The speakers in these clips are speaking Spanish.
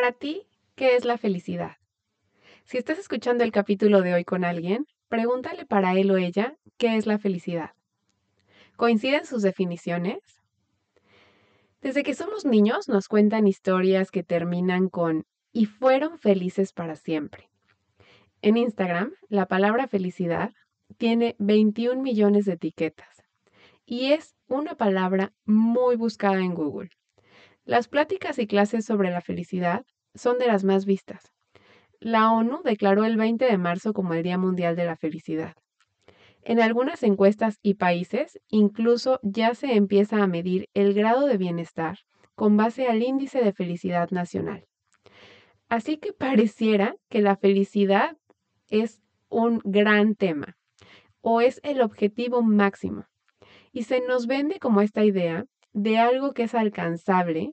Para ti, ¿qué es la felicidad? Si estás escuchando el capítulo de hoy con alguien, pregúntale para él o ella qué es la felicidad. ¿Coinciden sus definiciones? Desde que somos niños nos cuentan historias que terminan con y fueron felices para siempre. En Instagram, la palabra felicidad tiene 21 millones de etiquetas y es una palabra muy buscada en Google. Las pláticas y clases sobre la felicidad son de las más vistas. La ONU declaró el 20 de marzo como el Día Mundial de la Felicidad. En algunas encuestas y países incluso ya se empieza a medir el grado de bienestar con base al índice de felicidad nacional. Así que pareciera que la felicidad es un gran tema o es el objetivo máximo y se nos vende como esta idea de algo que es alcanzable,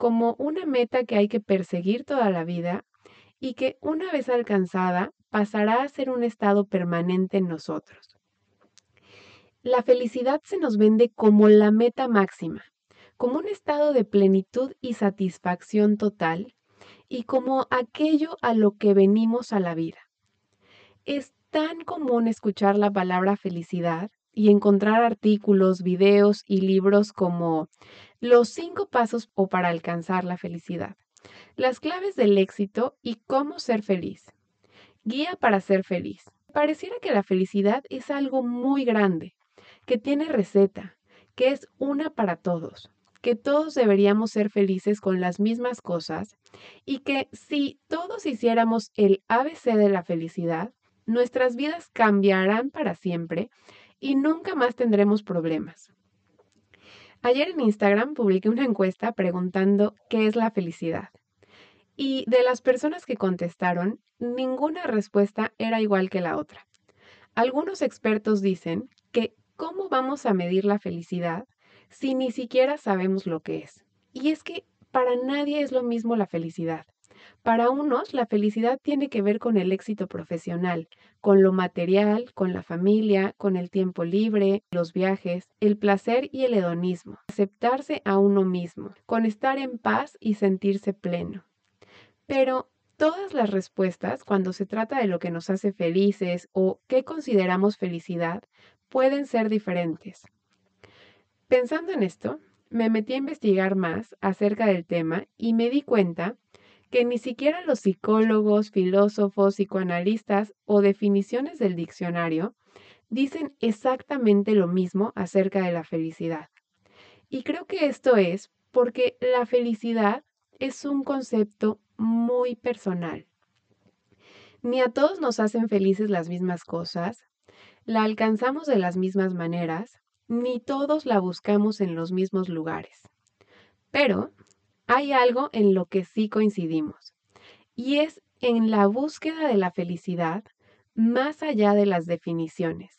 como una meta que hay que perseguir toda la vida y que una vez alcanzada pasará a ser un estado permanente en nosotros. La felicidad se nos vende como la meta máxima, como un estado de plenitud y satisfacción total y como aquello a lo que venimos a la vida. Es tan común escuchar la palabra felicidad y encontrar artículos, videos y libros como Los cinco pasos o para alcanzar la felicidad, las claves del éxito y cómo ser feliz, guía para ser feliz. Pareciera que la felicidad es algo muy grande, que tiene receta, que es una para todos, que todos deberíamos ser felices con las mismas cosas y que si todos hiciéramos el ABC de la felicidad, nuestras vidas cambiarán para siempre y nunca más tendremos problemas. Ayer en Instagram publiqué una encuesta preguntando qué es la felicidad. Y de las personas que contestaron, ninguna respuesta era igual que la otra. Algunos expertos dicen que ¿cómo vamos a medir la felicidad si ni siquiera sabemos lo que es? Y es que para nadie es lo mismo la felicidad. Para unos, la felicidad tiene que ver con el éxito profesional, con lo material, con la familia, con el tiempo libre, los viajes, el placer y el hedonismo, aceptarse a uno mismo, con estar en paz y sentirse pleno. Pero todas las respuestas, cuando se trata de lo que nos hace felices o qué consideramos felicidad, pueden ser diferentes. Pensando en esto, me metí a investigar más acerca del tema y me di cuenta que ni siquiera los psicólogos, filósofos, psicoanalistas o definiciones del diccionario dicen exactamente lo mismo acerca de la felicidad. Y creo que esto es porque la felicidad es un concepto muy personal. Ni a todos nos hacen felices las mismas cosas, la alcanzamos de las mismas maneras, ni todos la buscamos en los mismos lugares. Pero hay algo en lo que sí coincidimos, y es en la búsqueda de la felicidad más allá de las definiciones.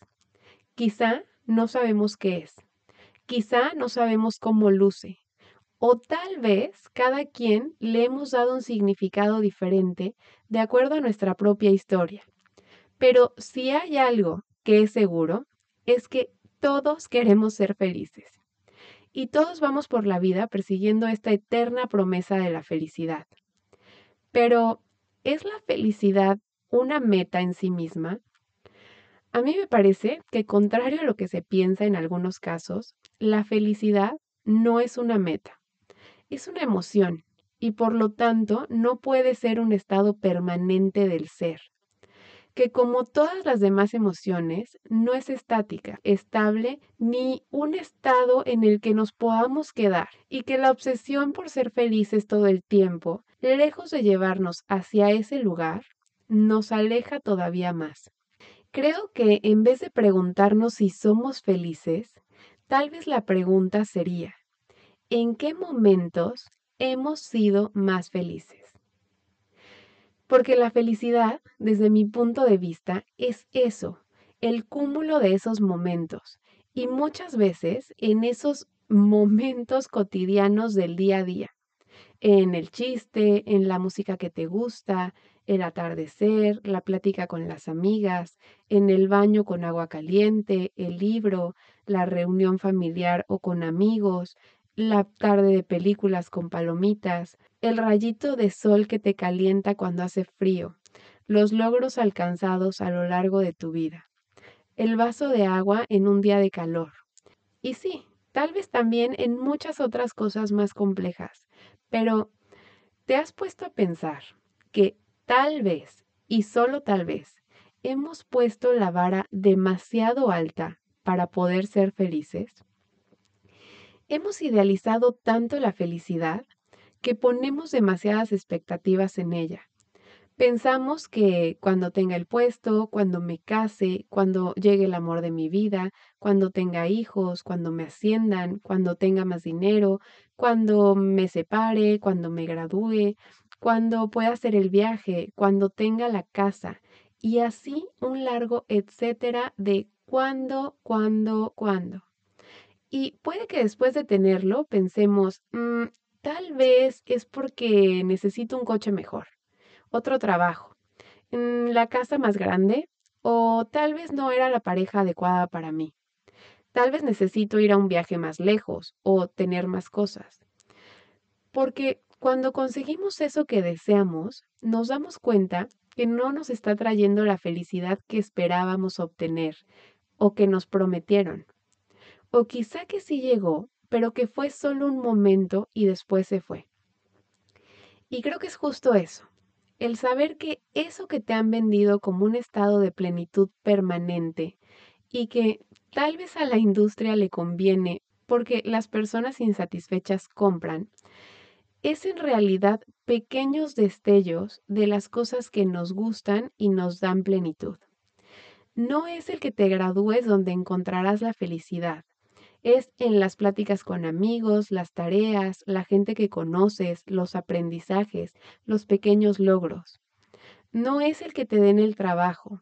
Quizá no sabemos qué es, quizá no sabemos cómo luce, o tal vez cada quien le hemos dado un significado diferente de acuerdo a nuestra propia historia. Pero si hay algo que es seguro, es que todos queremos ser felices y todos vamos por la vida persiguiendo esta eterna promesa de la felicidad. Pero, ¿es la felicidad una meta en sí misma? A mí me parece que, contrario a lo que se piensa en algunos casos, la felicidad no es una meta, es una emoción y por lo tanto no puede ser un estado permanente del ser que como todas las demás emociones, no es estática, estable, ni un estado en el que nos podamos quedar, y que la obsesión por ser felices todo el tiempo, lejos de llevarnos hacia ese lugar, nos aleja todavía más. Creo que en vez de preguntarnos si somos felices, tal vez la pregunta sería, en qué momentos hemos sido más felices. Porque la felicidad, desde mi punto de vista, es eso, el cúmulo de esos momentos. Y muchas veces en esos momentos cotidianos del día a día. En el chiste, en la música que te gusta, el atardecer, la plática con las amigas, en el baño con agua caliente, el libro, la reunión familiar o con amigos, la tarde de películas con palomitas, el rayito de sol que te calienta cuando hace frío, los logros alcanzados a lo largo de tu vida, el vaso de agua en un día de calor. Y sí, tal vez también en muchas otras cosas más complejas, pero ¿te has puesto a pensar que tal vez, y solo tal vez, hemos puesto la vara demasiado alta para poder ser felices? Hemos idealizado tanto la felicidad que ponemos demasiadas expectativas en ella. Pensamos que cuando tenga el puesto, cuando me case, cuando llegue el amor de mi vida, cuando tenga hijos, cuando me asciendan, cuando tenga más dinero, cuando me separe, cuando me gradúe, cuando pueda hacer el viaje, cuando tenga la casa, y así un largo etcétera de cuándo, cuándo, cuándo. Y puede que después de tenerlo pensemos, mm, tal vez es porque necesito un coche mejor, otro trabajo, mm, la casa más grande, o tal vez no era la pareja adecuada para mí. Tal vez necesito ir a un viaje más lejos o tener más cosas. Porque cuando conseguimos eso que deseamos, nos damos cuenta que no nos está trayendo la felicidad que esperábamos obtener o que nos prometieron. O quizá que sí llegó, pero que fue solo un momento y después se fue. Y creo que es justo eso, el saber que eso que te han vendido como un estado de plenitud permanente y que tal vez a la industria le conviene porque las personas insatisfechas compran, es en realidad pequeños destellos de las cosas que nos gustan y nos dan plenitud. No es el que te gradúes donde encontrarás la felicidad, es en las pláticas con amigos, las tareas, la gente que conoces, los aprendizajes, los pequeños logros. No es el que te den el trabajo,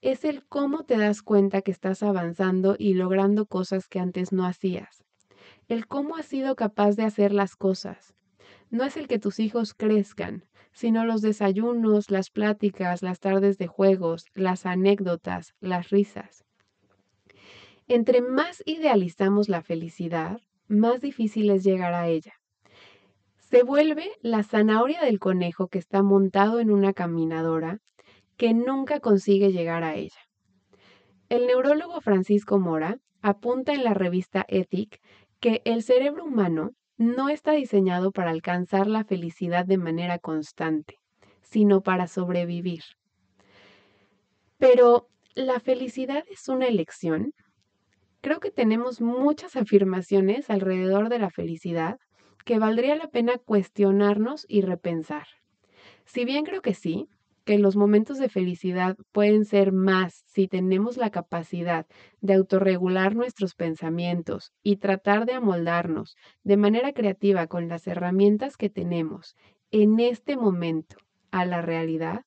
es el cómo te das cuenta que estás avanzando y logrando cosas que antes no hacías. El cómo has sido capaz de hacer las cosas. No es el que tus hijos crezcan, sino los desayunos, las pláticas, las tardes de juegos, las anécdotas, las risas. Entre más idealizamos la felicidad, más difícil es llegar a ella. Se vuelve la zanahoria del conejo que está montado en una caminadora que nunca consigue llegar a ella. El neurólogo Francisco Mora apunta en la revista Ethic que el cerebro humano no está diseñado para alcanzar la felicidad de manera constante, sino para sobrevivir. Pero, ¿la felicidad es una elección? Creo que tenemos muchas afirmaciones alrededor de la felicidad que valdría la pena cuestionarnos y repensar. Si bien creo que sí, que los momentos de felicidad pueden ser más si tenemos la capacidad de autorregular nuestros pensamientos y tratar de amoldarnos de manera creativa con las herramientas que tenemos en este momento a la realidad,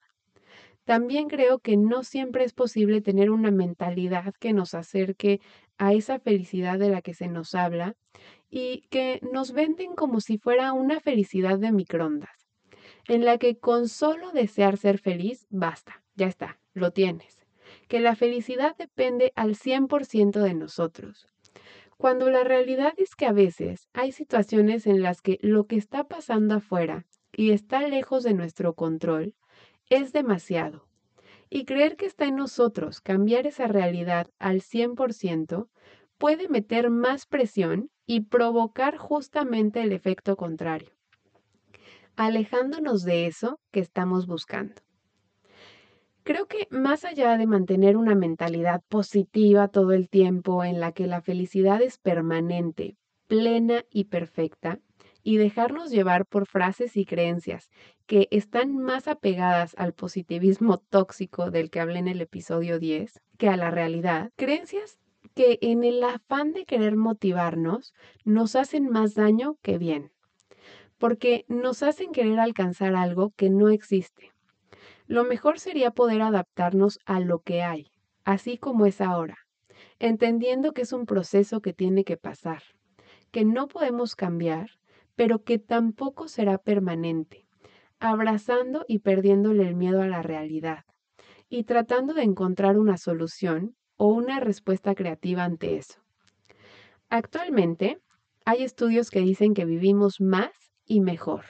también creo que no siempre es posible tener una mentalidad que nos acerque a esa felicidad de la que se nos habla y que nos venden como si fuera una felicidad de microondas, en la que con solo desear ser feliz, basta, ya está, lo tienes. Que la felicidad depende al 100% de nosotros. Cuando la realidad es que a veces hay situaciones en las que lo que está pasando afuera y está lejos de nuestro control es demasiado y creer que está en nosotros cambiar esa realidad al 100% puede meter más presión y provocar justamente el efecto contrario, alejándonos de eso que estamos buscando. Creo que más allá de mantener una mentalidad positiva todo el tiempo en la que la felicidad es permanente, plena y perfecta, y dejarnos llevar por frases y creencias que están más apegadas al positivismo tóxico del que hablé en el episodio 10 que a la realidad, creencias que en el afán de querer motivarnos nos hacen más daño que bien, porque nos hacen querer alcanzar algo que no existe. Lo mejor sería poder adaptarnos a lo que hay, así como es ahora, entendiendo que es un proceso que tiene que pasar, que no podemos cambiar, pero que tampoco será permanente, abrazando y perdiéndole el miedo a la realidad, y tratando de encontrar una solución o una respuesta creativa ante eso. Actualmente, hay estudios que dicen que vivimos más y mejor.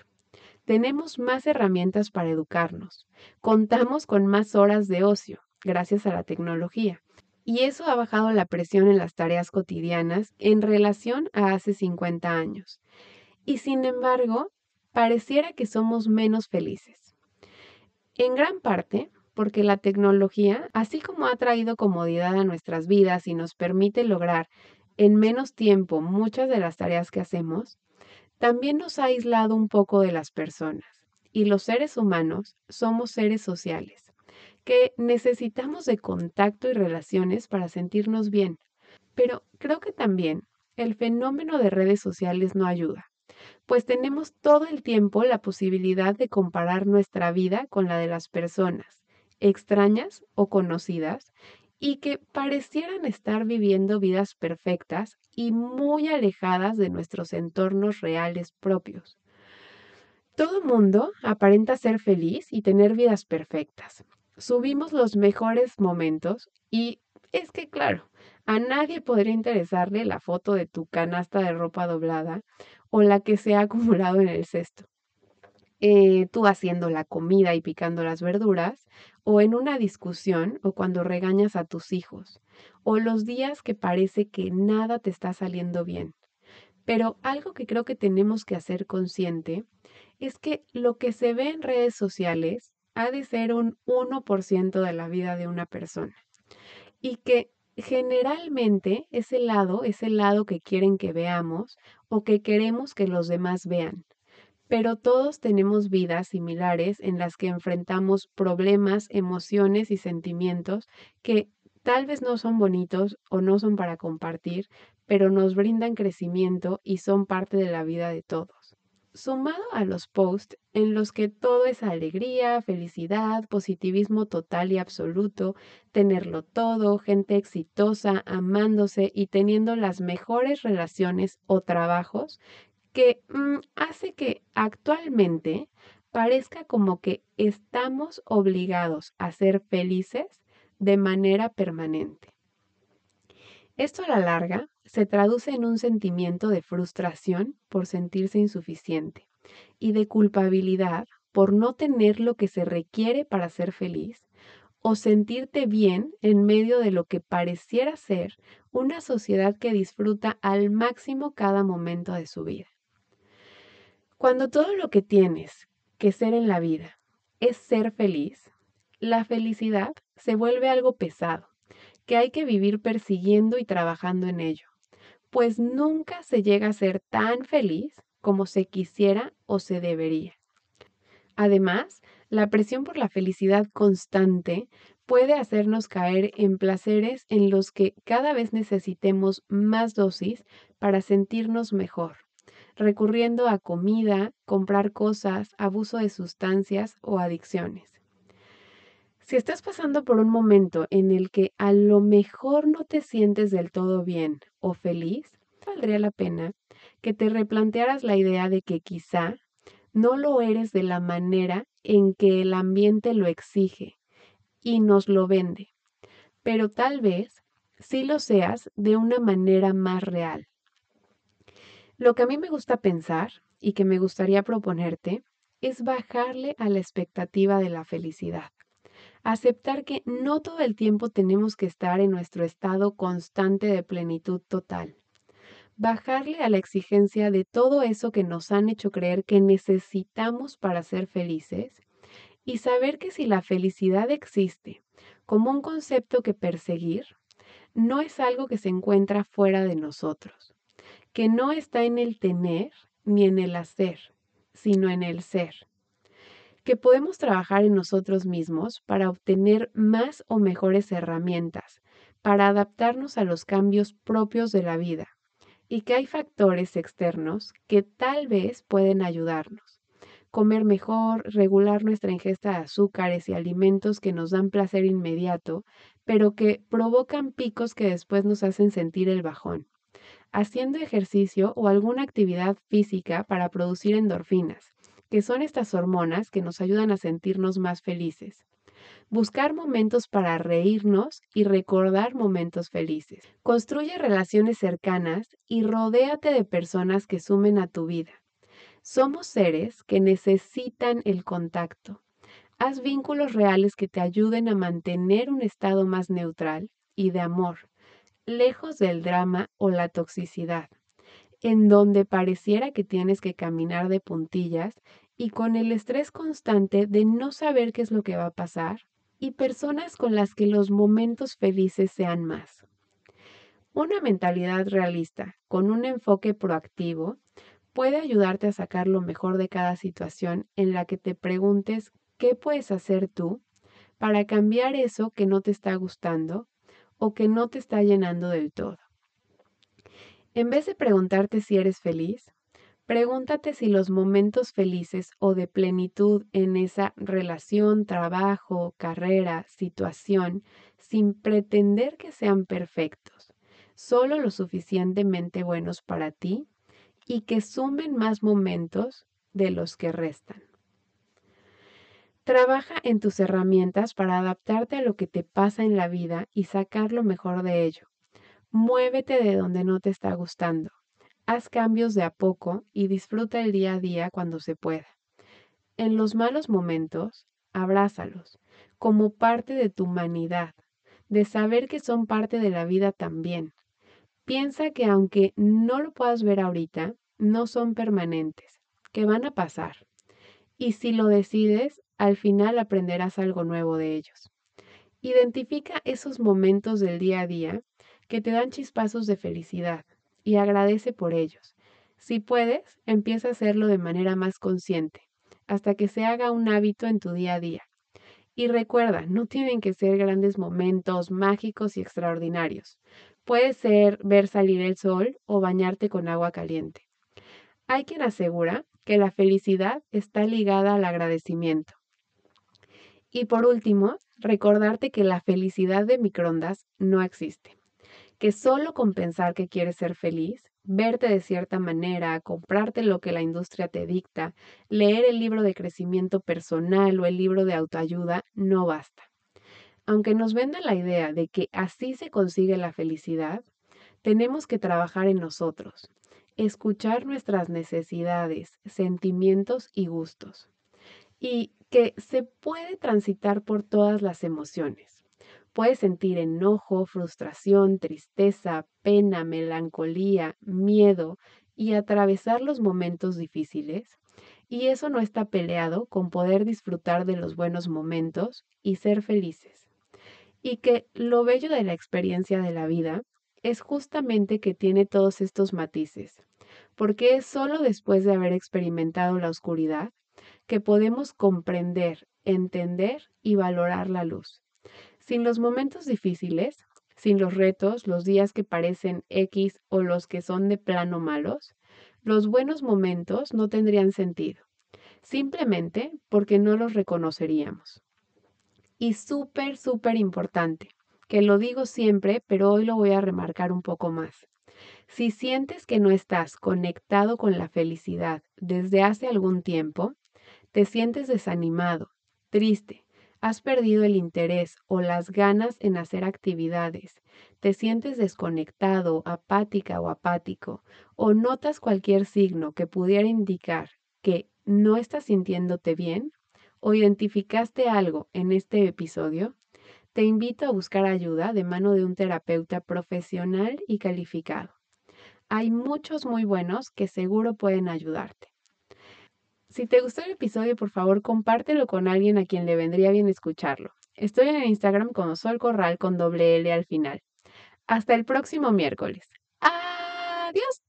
Tenemos más herramientas para educarnos. Contamos con más horas de ocio, gracias a la tecnología. Y eso ha bajado la presión en las tareas cotidianas en relación a hace 50 años. Y sin embargo, pareciera que somos menos felices. En gran parte porque la tecnología, así como ha traído comodidad a nuestras vidas y nos permite lograr en menos tiempo muchas de las tareas que hacemos, también nos ha aislado un poco de las personas. Y los seres humanos somos seres sociales, que necesitamos de contacto y relaciones para sentirnos bien. Pero creo que también el fenómeno de redes sociales no ayuda, pues tenemos todo el tiempo la posibilidad de comparar nuestra vida con la de las personas extrañas o conocidas y que parecieran estar viviendo vidas perfectas y muy alejadas de nuestros entornos reales propios. Todo mundo aparenta ser feliz y tener vidas perfectas. Subimos los mejores momentos y es que, claro, a nadie podría interesarle la foto de tu canasta de ropa doblada o la que se ha acumulado en el cesto. Eh, tú haciendo la comida y picando las verduras, o en una discusión, o cuando regañas a tus hijos, o los días que parece que nada te está saliendo bien. Pero algo que creo que tenemos que hacer consciente es que lo que se ve en redes sociales ha de ser un 1% de la vida de una persona y que generalmente ese lado es el lado que quieren que veamos o que queremos que los demás vean pero todos tenemos vidas similares en las que enfrentamos problemas, emociones y sentimientos que tal vez no son bonitos o no son para compartir, pero nos brindan crecimiento y son parte de la vida de todos. Sumado a los posts en los que todo es alegría, felicidad, positivismo total y absoluto, tenerlo todo, gente exitosa, amándose y teniendo las mejores relaciones o trabajos que mm, hace que actualmente parezca como que estamos obligados a ser felices de manera permanente. Esto a la larga se traduce en un sentimiento de frustración por sentirse insuficiente y de culpabilidad por no tener lo que se requiere para ser feliz o sentirte bien en medio de lo que pareciera ser una sociedad que disfruta al máximo cada momento de su vida. Cuando todo lo que tienes que ser en la vida es ser feliz, la felicidad se vuelve algo pesado, que hay que vivir persiguiendo y trabajando en ello, pues nunca se llega a ser tan feliz como se quisiera o se debería. Además, la presión por la felicidad constante puede hacernos caer en placeres en los que cada vez necesitemos más dosis para sentirnos mejor recurriendo a comida, comprar cosas, abuso de sustancias o adicciones. Si estás pasando por un momento en el que a lo mejor no te sientes del todo bien o feliz, valdría la pena que te replantearas la idea de que quizá no lo eres de la manera en que el ambiente lo exige y nos lo vende, pero tal vez sí lo seas de una manera más real. Lo que a mí me gusta pensar y que me gustaría proponerte es bajarle a la expectativa de la felicidad. Aceptar que no todo el tiempo tenemos que estar en nuestro estado constante de plenitud total. Bajarle a la exigencia de todo eso que nos han hecho creer que necesitamos para ser felices y saber que si la felicidad existe como un concepto que perseguir, no es algo que se encuentra fuera de nosotros que no está en el tener ni en el hacer, sino en el ser. Que podemos trabajar en nosotros mismos para obtener más o mejores herramientas, para adaptarnos a los cambios propios de la vida y que hay factores externos que tal vez pueden ayudarnos. Comer mejor, regular nuestra ingesta de azúcares y alimentos que nos dan placer inmediato, pero que provocan picos que después nos hacen sentir el bajón. Haciendo ejercicio o alguna actividad física para producir endorfinas, que son estas hormonas que nos ayudan a sentirnos más felices. Buscar momentos para reírnos y recordar momentos felices. Construye relaciones cercanas y rodéate de personas que sumen a tu vida. Somos seres que necesitan el contacto. Haz vínculos reales que te ayuden a mantener un estado más neutral y de amor, lejos del drama o la toxicidad, en donde pareciera que tienes que caminar de puntillas y con el estrés constante de no saber qué es lo que va a pasar y personas con las que los momentos felices sean más. Una mentalidad realista con un enfoque proactivo puede ayudarte a sacar lo mejor de cada situación en la que te preguntes qué puedes hacer tú para cambiar eso que no te está gustando o que no te está llenando del todo. En vez de preguntarte si eres feliz, Pregúntate si los momentos felices o de plenitud en esa relación, trabajo, carrera, situación, sin pretender que sean perfectos, solo lo suficientemente buenos para ti y que sumen más momentos de los que restan. Trabaja en tus herramientas para adaptarte a lo que te pasa en la vida y sacar lo mejor de ello. Muévete de donde no te está gustando. Haz cambios de a poco y disfruta el día a día cuando se pueda. En los malos momentos, abrázalos como parte de tu humanidad, de saber que son parte de la vida también. Piensa que aunque no lo puedas ver ahorita, no son permanentes, que van a pasar. Y si lo decides, al final aprenderás algo nuevo de ellos. Identifica esos momentos del día a día que te dan chispazos de felicidad, y agradece por ellos. Si puedes, empieza a hacerlo de manera más consciente, hasta que se haga un hábito en tu día a día. Y recuerda, no tienen que ser grandes momentos mágicos y extraordinarios. Puede ser ver salir el sol o bañarte con agua caliente. Hay quien asegura que la felicidad está ligada al agradecimiento. Y por último, recordarte que la felicidad de microondas no existe que solo con pensar que quieres ser feliz, verte de cierta manera, comprarte lo que la industria te dicta, leer el libro de crecimiento personal o el libro de autoayuda, no basta. Aunque nos venda la idea de que así se consigue la felicidad, tenemos que trabajar en nosotros, escuchar nuestras necesidades, sentimientos y gustos, y que se puede transitar por todas las emociones Puedes sentir enojo, frustración, tristeza, pena, melancolía, miedo y atravesar los momentos difíciles. Y eso no está peleado con poder disfrutar de los buenos momentos y ser felices. Y que lo bello de la experiencia de la vida es justamente que tiene todos estos matices, porque es solo después de haber experimentado la oscuridad que podemos comprender, entender y valorar la luz. Sin los momentos difíciles, sin los retos, los días que parecen X o los que son de plano malos, los buenos momentos no tendrían sentido, simplemente porque no los reconoceríamos. Y súper, súper importante, que lo digo siempre, pero hoy lo voy a remarcar un poco más. Si sientes que no estás conectado con la felicidad desde hace algún tiempo, te sientes desanimado, triste, Has perdido el interés o las ganas en hacer actividades. Te sientes desconectado, apática o apático, o notas cualquier signo que pudiera indicar que no estás sintiéndote bien, o identificaste algo en este episodio, te invito a buscar ayuda de mano de un terapeuta profesional y calificado. Hay muchos muy buenos que seguro pueden ayudarte. Si te gustó el episodio, por favor, compártelo con alguien a quien le vendría bien escucharlo. Estoy en Instagram con Sol Corral con doble L al final. Hasta el próximo miércoles. Adiós.